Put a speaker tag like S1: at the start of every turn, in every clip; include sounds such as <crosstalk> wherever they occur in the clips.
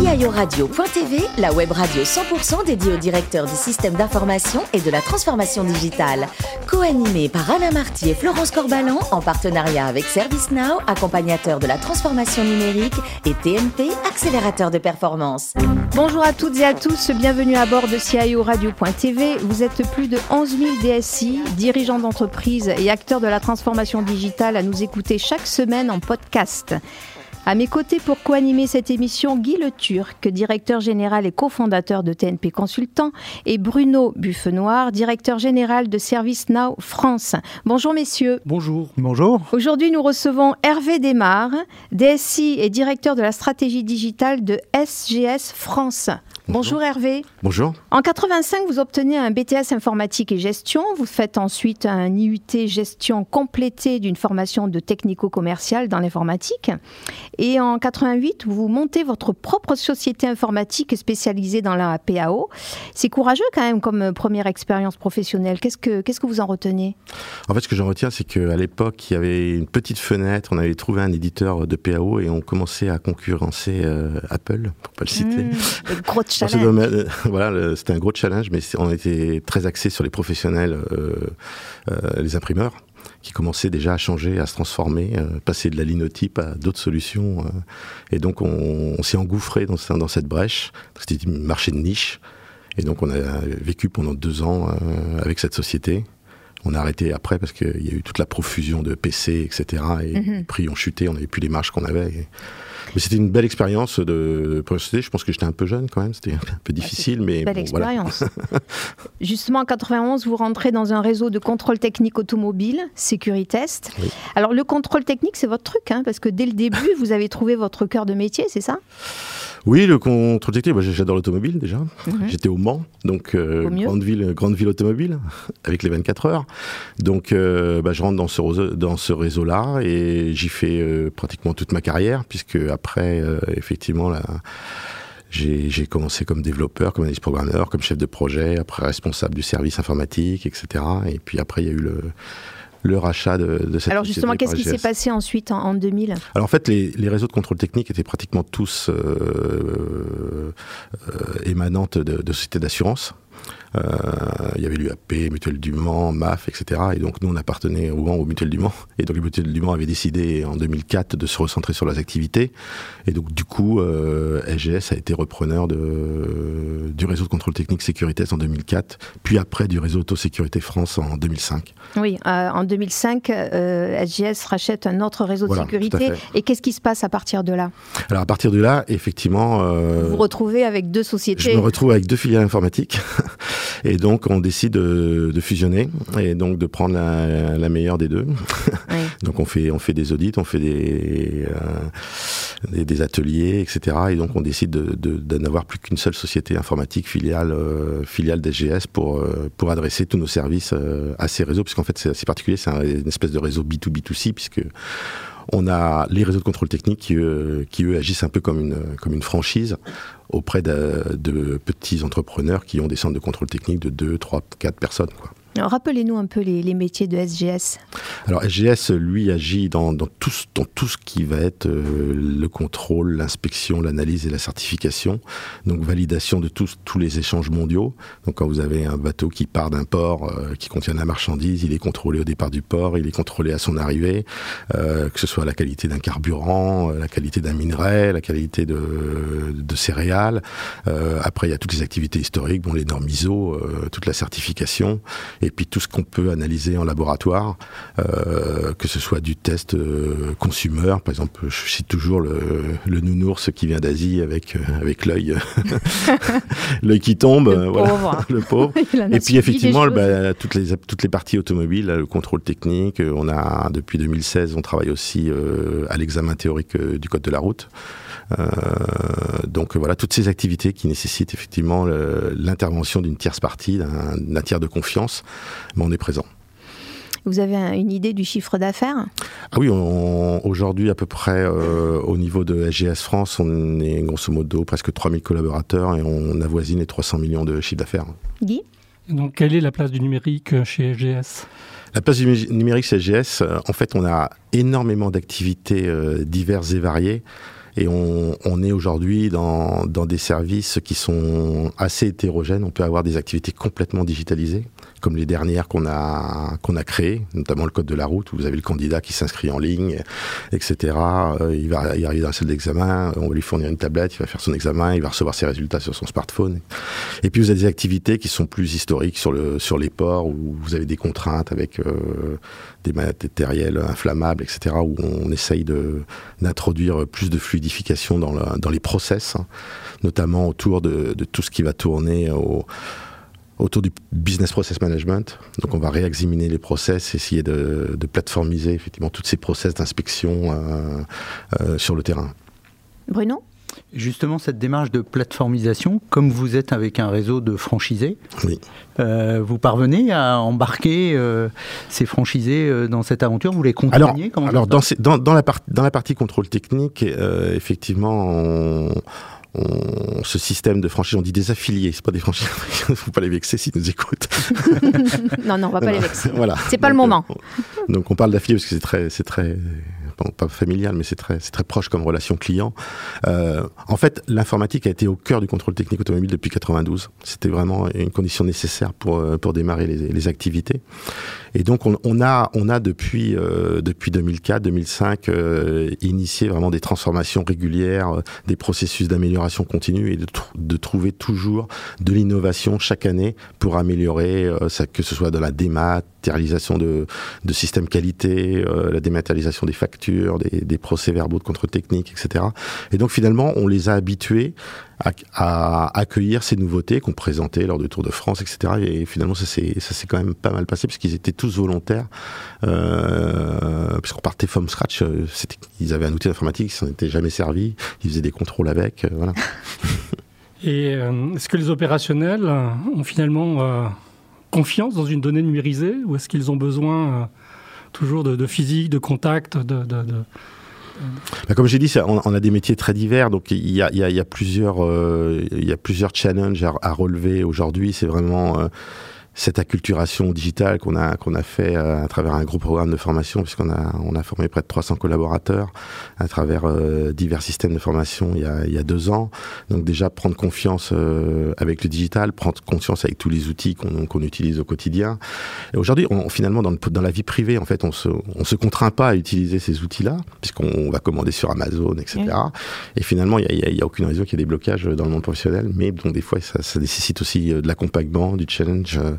S1: CIORadio.tv, la web radio 100% dédiée aux directeurs du système d'information et de la transformation digitale. Co-animée par Alain Marty et Florence Corbalan en partenariat avec ServiceNow, accompagnateur de la transformation numérique, et TNP, accélérateur de performance.
S2: Bonjour à toutes et à tous, bienvenue à bord de CIORadio.tv. Vous êtes plus de 11 000 DSI, dirigeants d'entreprise et acteurs de la transformation digitale à nous écouter chaque semaine en podcast. À mes côtés pour co-animer cette émission, Guy Le Turc, directeur général et cofondateur de TNP Consultant, et Bruno Buffenoir, directeur général de Service Now France. Bonjour messieurs.
S3: Bonjour. Bonjour.
S2: Aujourd'hui, nous recevons Hervé Desmar, DSI et directeur de la stratégie digitale de SGS France. Bonjour Hervé.
S4: Bonjour.
S2: En 85, vous obtenez un BTS informatique et gestion. Vous faites ensuite un IUT gestion complété d'une formation de technico-commercial dans l'informatique. Et en 88, vous montez votre propre société informatique spécialisée dans la PAO. C'est courageux quand même comme première expérience professionnelle. Qu'est-ce que, qu'est-ce que vous en retenez?
S4: En fait, ce que j'en retiens, c'est qu'à l'époque, il y avait une petite fenêtre. On avait trouvé un éditeur de PAO et on commençait à concurrencer euh, Apple, pour pas le citer.
S2: Mmh, <laughs>
S4: euh, <laughs> voilà, c'était un gros challenge, mais on était très axé sur les professionnels, euh, euh, les imprimeurs qui commençaient déjà à changer, à se transformer, passer de la linotype à d'autres solutions. et donc on, s'est engouffré dans, dans, cette brèche. C'était un marché de niche. Et donc on a vécu pendant deux ans avec cette société. On a arrêté après parce qu'il y a eu toute la profusion de PC, etc. Et mm-hmm. les prix ont chuté, on n'avait plus les marges qu'on avait. Mais c'était une belle expérience de société. Je pense que j'étais un peu jeune quand même. C'était un peu difficile, mais
S2: belle expérience. <laughs> Justement, en 91, vous rentrez dans un réseau de contrôle technique automobile, Sécuritest. Alors le contrôle technique, c'est votre truc, hein, parce que dès le début, vous avez trouvé votre cœur de métier, c'est ça?
S4: Oui, le technique, bah, j'adore l'automobile déjà. J'étais au Mans, donc euh, grande ville, grande ville automobile, avec les 24 heures. Donc euh, bah, je rentre dans ce, dans ce réseau-là et j'y fais euh, pratiquement toute ma carrière, puisque après, effectivement, là, j'ai commencé comme développeur, comme analyste programmeur, comme chef de projet, après responsable du service informatique, etc. Et puis après, il y a eu le le rachat de, de cette
S2: Alors justement, qu'est-ce qui s'est passé ensuite en, 2000
S4: Alors en fait, les, les, réseaux de contrôle technique étaient pratiquement tous euh, euh, émanantes de, de sociétés d'assurance. Euh, il y avait l'UAP, Mutuelle du Mans, MAF, etc. Et donc nous, on appartenait au Mans, au Mutuelle du Mans. <laughs> Et donc les Mutuelles du Mans avaient décidé en 2004 de se recentrer sur leurs activités. Et donc du coup, euh, SGS a été repreneur de, du réseau de contrôle technique sécurité en 2004, puis après du réseau Autosécurité France en 2005.
S2: Oui, euh, en 2005, euh, SGS rachète un autre réseau de sécurité. Et qu'est-ce qui se passe à partir de là?
S4: Alors à partir de là, effectivement...
S2: Euh, vous vous retrouvez avec deux sociétés
S4: Je me retrouve avec deux filiales informatiques. <laughs> Et donc, on décide de, de, fusionner et donc de prendre la, la meilleure des deux. <laughs> donc, on fait, on fait des audits, on fait des, euh, des, des, ateliers, etc. Et donc, on décide de, de, n'avoir plus qu'une seule société informatique filiale, euh, filiale d'SGS pour, euh, pour adresser tous nos services euh, à ces réseaux, puisqu'en fait, c'est assez particulier, c'est une espèce de réseau B2B2C, puisque on a les réseaux de contrôle technique qui, eux, qui eux agissent un peu comme une, comme une franchise auprès de, petits entrepreneurs qui ont des centres de contrôle technique de 2, 3, 4 personnes.
S2: Rappelez-nous un peu les, métiers de SGS.
S4: Alors SGS, lui, agit dans, tout, dans tout ce qui va être euh, le contrôle, l'inspection, l'analyse et la certification. Donc validation de tous, tous les échanges mondiaux. Donc quand vous avez un bateau qui part d'un port euh, qui contient de la marchandise, il est contrôlé au départ du port, il est contrôlé à son arrivée, euh, que ce soit la qualité d'un carburant, la qualité d'un minerai, la qualité de, de céréales. après, il y a toutes les activités historiques, bon, les normes ISO, toute la certification et puis tout ce qu'on peut analyser en laboratoire, euh, que ce soit du test euh, consumer, par exemple, je cite toujours le, le nounours qui vient d'Asie avec euh, avec l'œil <laughs> <laughs> l'œil qui tombe,
S2: le
S4: voilà,
S2: pauvre. <laughs>
S4: le pauvre. et puis effectivement, bah, toutes les toutes les parties automobiles, le contrôle technique, on a depuis 2016, on travaille aussi à l'examen théorique du code de la route. Euh, donc voilà, toutes ces activités qui nécessitent effectivement l'intervention d'une tierce partie, d'un tiers de confiance, mais on est présent.
S2: Vous avez une idée du chiffre d'affaires?
S4: Ah oui, aujourd'hui à peu près euh, au niveau de SGS France, on est grosso modo presque 3000 collaborateurs et on avoisine les 300 millions de chiffre d'affaires.
S2: Guy?
S3: Donc quelle est la place du numérique chez SGS
S4: la place du numérique chez SGS, en fait, on a énormément d'activités diverses et variées Et on, on est aujourd'hui dans, dans des services qui sont assez hétérogènes. On peut avoir des activités complètement digitalisées, comme les dernières qu'on a, qu'on a créées, notamment le code de la route, où vous avez le candidat qui s'inscrit en ligne, etc. Euh, il va arriver dans la salle d'examen, on va lui fournir une tablette, il va faire son examen, il va recevoir ses résultats sur son smartphone. Et puis vous avez des activités qui sont plus historiques sur, le, sur les ports, où vous avez des contraintes avec euh, des matériels inflammables, etc., où on essaye d'introduire plus de fluidification dans, dans les process, hein, notamment autour de, de, tout ce qui va tourner au autour du business process management. Donc on va réexaminer les process, essayer de, de plateformiser effectivement tous ces process d'inspection euh, euh, sur le terrain.
S2: Bruno?
S5: Justement, cette démarche de plateformisation, comme vous êtes avec un réseau de franchisés, euh, vous parvenez à embarquer euh, ces franchisés euh, dans cette aventure? Vous les
S4: contraignez Alors, alors dans, dans, dans, la dans la partie contrôle technique, effectivement, on, ce système de franchise, on dit des affiliés, c'est pas des franchises. Il <laughs> ne faut pas les vexer s'ils nous écoutent. <laughs>
S2: non, non, on va pas les vexer. Voilà. C'est pas le moment.
S4: donc on parle d'affiliés parce que c'est très, c'est très pas familial, mais c'est très, très proche comme relation client. Euh, en fait, l'informatique a été au cœur du contrôle technique automobile depuis 92. C'était vraiment une condition nécessaire pour, euh, pour démarrer les, activités. Et donc, on, a, on a depuis, euh, depuis 2004, 2005, euh, initié vraiment des transformations régulières, des processus d'amélioration continue et de, de, trouver toujours de l'innovation chaque année pour améliorer, ça, que ce soit de la dématérialisation de, systèmes qualité, la dématérialisation des factures, des, procès-verbaux de contrôle technique, etc. Et donc, finalement, on les a habitués à, accueillir ces nouveautés qu'on présentait lors de Tour de France, etc. Et finalement, ça s'est quand même pas mal passé parce qu'ils étaient tous volontaires, euh, puisqu'on partait from scratch. Euh, ils avaient un outil informatique, ils s'en étaient jamais servi, ils faisaient des contrôles avec, euh, voilà. <laughs>
S3: Et euh, est-ce que les opérationnels ont finalement confiance dans une donnée numérisée ou est-ce qu'ils ont besoin toujours de, physique, de contact, de,
S4: bah, comme j'ai dit, on, a des métiers très divers, donc il y a, plusieurs, euh, challenges à, à relever aujourd'hui. C'est vraiment euh, cette acculturation digitale qu'on a qu'on a fait euh, à travers un gros programme de formation puisqu'on a on a formé près de 300 collaborateurs à travers euh, divers systèmes de formation il y a il y a deux ans. Donc déjà prendre confiance euh, avec le digital prendre confiance avec tous les outils qu'on qu'on utilise au quotidien. Et aujourd'hui on, finalement dans, dans la vie privée en fait on se on se contraint pas à utiliser ces outils là puisqu'on va commander sur Amazon etc et finalement il y a, y a, aucune raison qu'il y ait des blocages dans le monde professionnel mais donc des fois ça, ça nécessite aussi de l'accompagnement du challenge euh,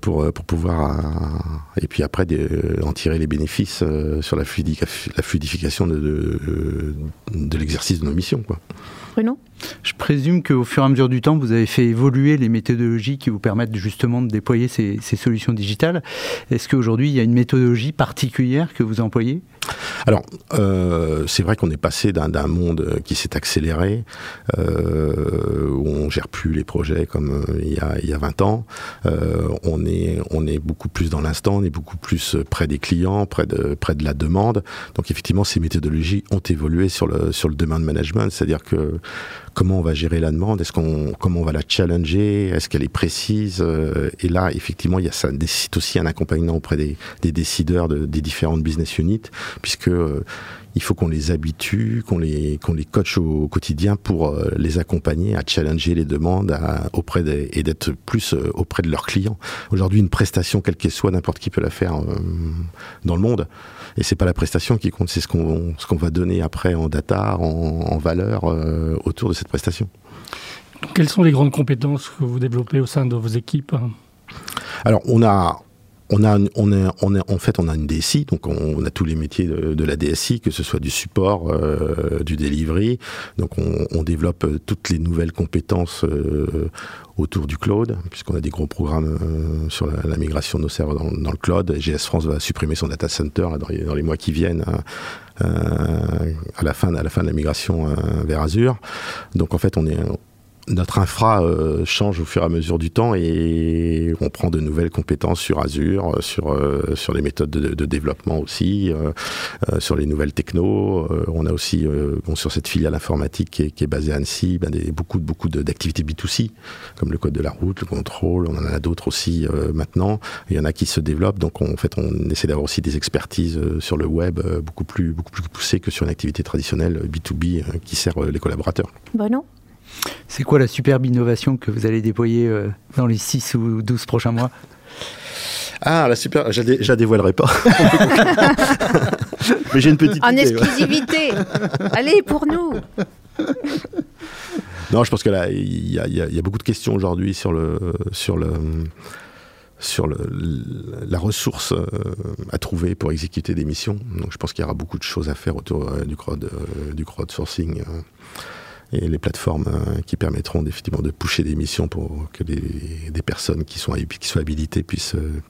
S4: pour, euh, pour pouvoir euh, et puis après en tirer les bénéfices sur la, la fluidification de, de, de l'exercice de nos missions. Quoi.
S2: Bruno?
S5: Je présume qu'au fur et à mesure du temps, vous avez fait évoluer les méthodologies qui vous permettent justement de déployer ces, ces solutions digitales. Est-ce qu'aujourd'hui, il y a une méthodologie particulière que vous employez?
S4: Alors, euh, c'est vrai qu'on est passé d'un monde qui s'est accéléré, euh, où on gère plus les projets comme euh, il, y a, il y a 20 ans. Euh, on, on est beaucoup plus dans l'instant, on est beaucoup plus près des clients, près de, la demande. Donc effectivement, ces méthodologies ont évolué sur le, demand management, c'est-à-dire que comment on va gérer la demande, est-ce qu'on, comment on va la challenger, est-ce qu'elle est précise? Euh, et là, effectivement, il y a, ça nécessite aussi un accompagnement auprès des, décideurs de, des différentes business units, puisque euh, il faut qu'on les habitue, qu'on les, qu'on les coach au, quotidien pour euh, les accompagner à challenger les demandes à, auprès des, et d'être plus auprès de leurs clients. Aujourd'hui, une prestation, quelle qu'elle soit, n'importe qui peut la faire dans le monde. Et c'est pas la prestation qui compte, c'est ce qu'on ce qu'on va donner après en data, en, en valeur autour de cette prestation.
S3: Quelles sont les grandes compétences que vous développez au sein de vos équipes?
S4: Alors, on a, on a, en fait, on a une DSI, donc on, a tous les métiers de, la DSI, que ce soit du support, euh, du delivery. Donc, on, développe euh, toutes les nouvelles compétences euh, autour du cloud, puisqu'on a des gros programmes sur la, migration de nos serveurs dans, le cloud. GS France va supprimer son data center dans, les, mois qui viennent. À la fin, à la fin de la migration vers Azure. Donc en fait, on est notre infra euh, change au fur et à mesure du temps et on prend de nouvelles compétences sur Azure, euh, sur, euh, sur les méthodes de, développement aussi, sur les nouvelles technos. on a aussi, bon, sur cette filiale informatique qui est, basée à Annecy, ben beaucoup, beaucoup d'activités B2C, comme le code de la route, le contrôle. On en a d'autres aussi maintenant. Il y en a qui se développent. Donc, on, en fait, on essaie d'avoir aussi des expertises sur le web beaucoup plus, beaucoup plus poussées que sur une activité traditionnelle B2B qui sert les collaborateurs.
S2: Bruno?
S5: C'est quoi la superbe innovation que vous allez déployer euh, dans les 6 ou 12 prochains mois?
S4: Ah, la super, je la dévoilerai pas. <laughs> Mais j'ai une petite.
S2: En exclusivité. Allez, pour nous.
S4: Non, je pense que là, il y, a beaucoup de questions aujourd'hui sur le, sur le, sur le, la ressource euh, à trouver pour exécuter des missions. Donc, je pense qu'il y aura beaucoup de choses à faire autour euh, du, crowd, du crowdsourcing et les plateformes euh, qui permettront effectivement de pousser des missions pour que des personnes qui sont, qui sont habilitées puissent, euh,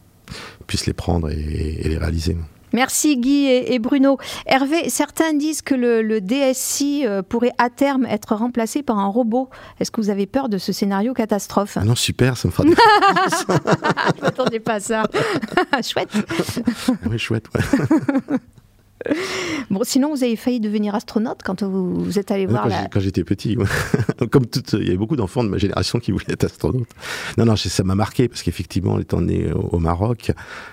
S4: puissent les prendre et, les réaliser.
S2: Merci Guy et, Bruno. Hervé, certains disent que le, DSI euh, pourrait à terme être remplacé par un robot. Est-ce que vous avez peur de ce scénario catastrophe?
S4: Ah Non, super, ça me fera. <laughs>
S2: Je m'attendais pas à ça. chouette. <laughs>
S4: Oui, chouette. Ouais. <laughs>
S2: Bon, sinon, vous avez failli devenir astronaute quand vous, êtes allé voir.
S4: Quand j'étais petit, <laughs> comme tout, il y avait beaucoup d'enfants de ma génération qui voulaient être astronautes. Non, non, ça m'a marqué parce qu'effectivement, étant né au, Maroc,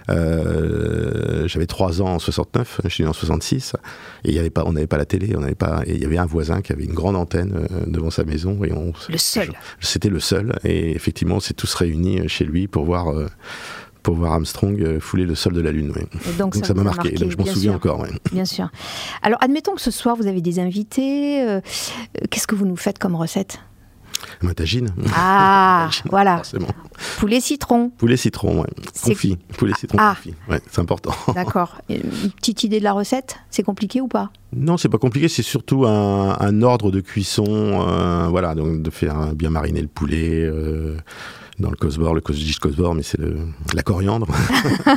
S4: euh, j'avais 3 ans en 69, je suis né en 66, et il y avait pas, on n'avait pas la télé, on n'avait pas, et il y avait un voisin qui avait une grande antenne euh, devant sa maison, et on.
S2: Le seul.
S4: C'était le seul, et effectivement, on s'est tous réunis chez lui pour voir. Euh, pour voir Armstrong euh, fouler le sol de la Lune. Donc, ça m'a marqué. je m'en souviens encore.
S2: Bien sûr. Alors, admettons que ce soir, vous avez des invités. Euh, qu'est-ce que vous nous faites comme recette?
S4: Ma tagine.
S2: Ah, <laughs> voilà. Poulet citron.
S4: Poulet citron, ouais. Confit. Poulet citron ah. confit. Ouais, c'est important. <laughs>
S2: D'accord. Une petite idée de la recette? C'est compliqué ou pas?
S4: Non, c'est pas compliqué. C'est surtout un, ordre de cuisson. Euh, voilà, donc de faire bien mariner le poulet dans le cosbor, le cosbor, mais c'est la coriandre.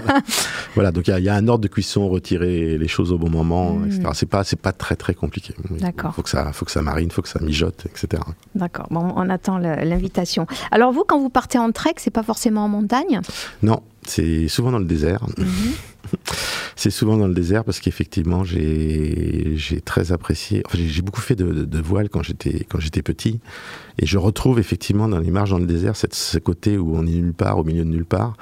S4: <laughs> voilà, donc il y, a un ordre de cuisson, retirer les choses au bon moment, mm. etc. C'est pas, c'est pas très très compliqué.
S2: D'accord.
S4: Faut que ça, faut que ça marine, faut que ça mijote, etc.
S2: D'accord. Bon, on attend l'invitation. Alors vous, quand vous partez en trek, c'est pas forcément en montagne?
S4: Non, c'est souvent dans le désert. Mm-hmm. <laughs> c'est souvent dans le désert parce qu'effectivement, j'ai très apprécié. Enfin, j'ai beaucoup fait de, de, voile quand j'étais petit, et je retrouve effectivement dans les marges dans le désert cette, ce côté où on est nulle part, au milieu de nulle part.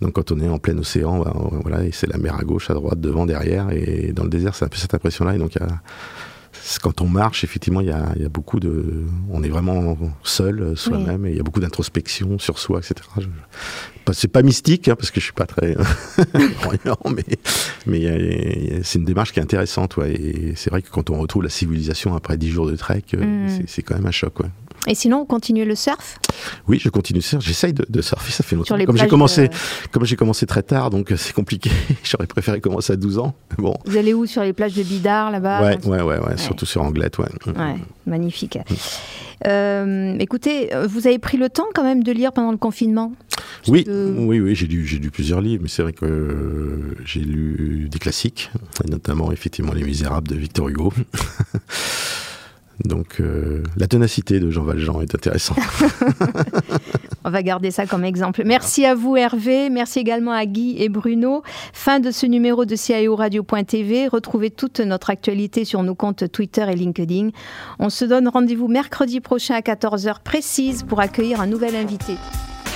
S4: Donc quand on est en plein océan, ben, voilà, et c'est la mer à gauche, à droite, devant, derrière, et dans le désert, c'est un peu cette impression-là. Et donc y a quand on marche, effectivement, il y a, beaucoup de. On est vraiment seul, euh, soi-même, et il y a beaucoup d'introspection sur soi, etc. C'est pas mystique, hein, parce que je suis pas très <laughs> croyant, mais, mais c'est une démarche qui est intéressante. Ouais, et c'est vrai que quand on retrouve la civilisation après dix jours de trek, euh, mm. c'est quand même un choc. Ouais.
S2: Et sinon, on continue le surf
S4: Oui, je continue le surf. J'essaye de, surfer, ça fait longtemps. Comme j'ai commencé, comme j'ai commencé très tard, donc euh, c'est compliqué. <laughs> J'aurais préféré commencer à 12 ans. Bon.
S2: Vous allez où Sur les plages de Bidart, là-bas
S4: ouais, ouais, ouais, ouais, surtout sur Anglette, ouais.
S2: Ouais, magnifique. Mm. Euh, écoutez, vous avez pris le temps quand même de lire pendant le confinement?
S4: Oui, oui, oui, j'ai lu, lu plusieurs livres, mais c'est vrai que euh, j'ai lu des classiques, notamment effectivement Les Misérables de Victor Hugo. <laughs> Donc euh, la ténacité de Jean Valjean est intéressante. <laughs> <laughs>
S2: On va garder ça comme exemple. Merci à vous Hervé, merci également à Guy et Bruno. Fin de ce numéro de CIO Radio.tv. Retrouvez toute notre actualité sur nos comptes Twitter et LinkedIn. On se donne rendez-vous mercredi prochain à 14h précise pour accueillir un nouvel invité.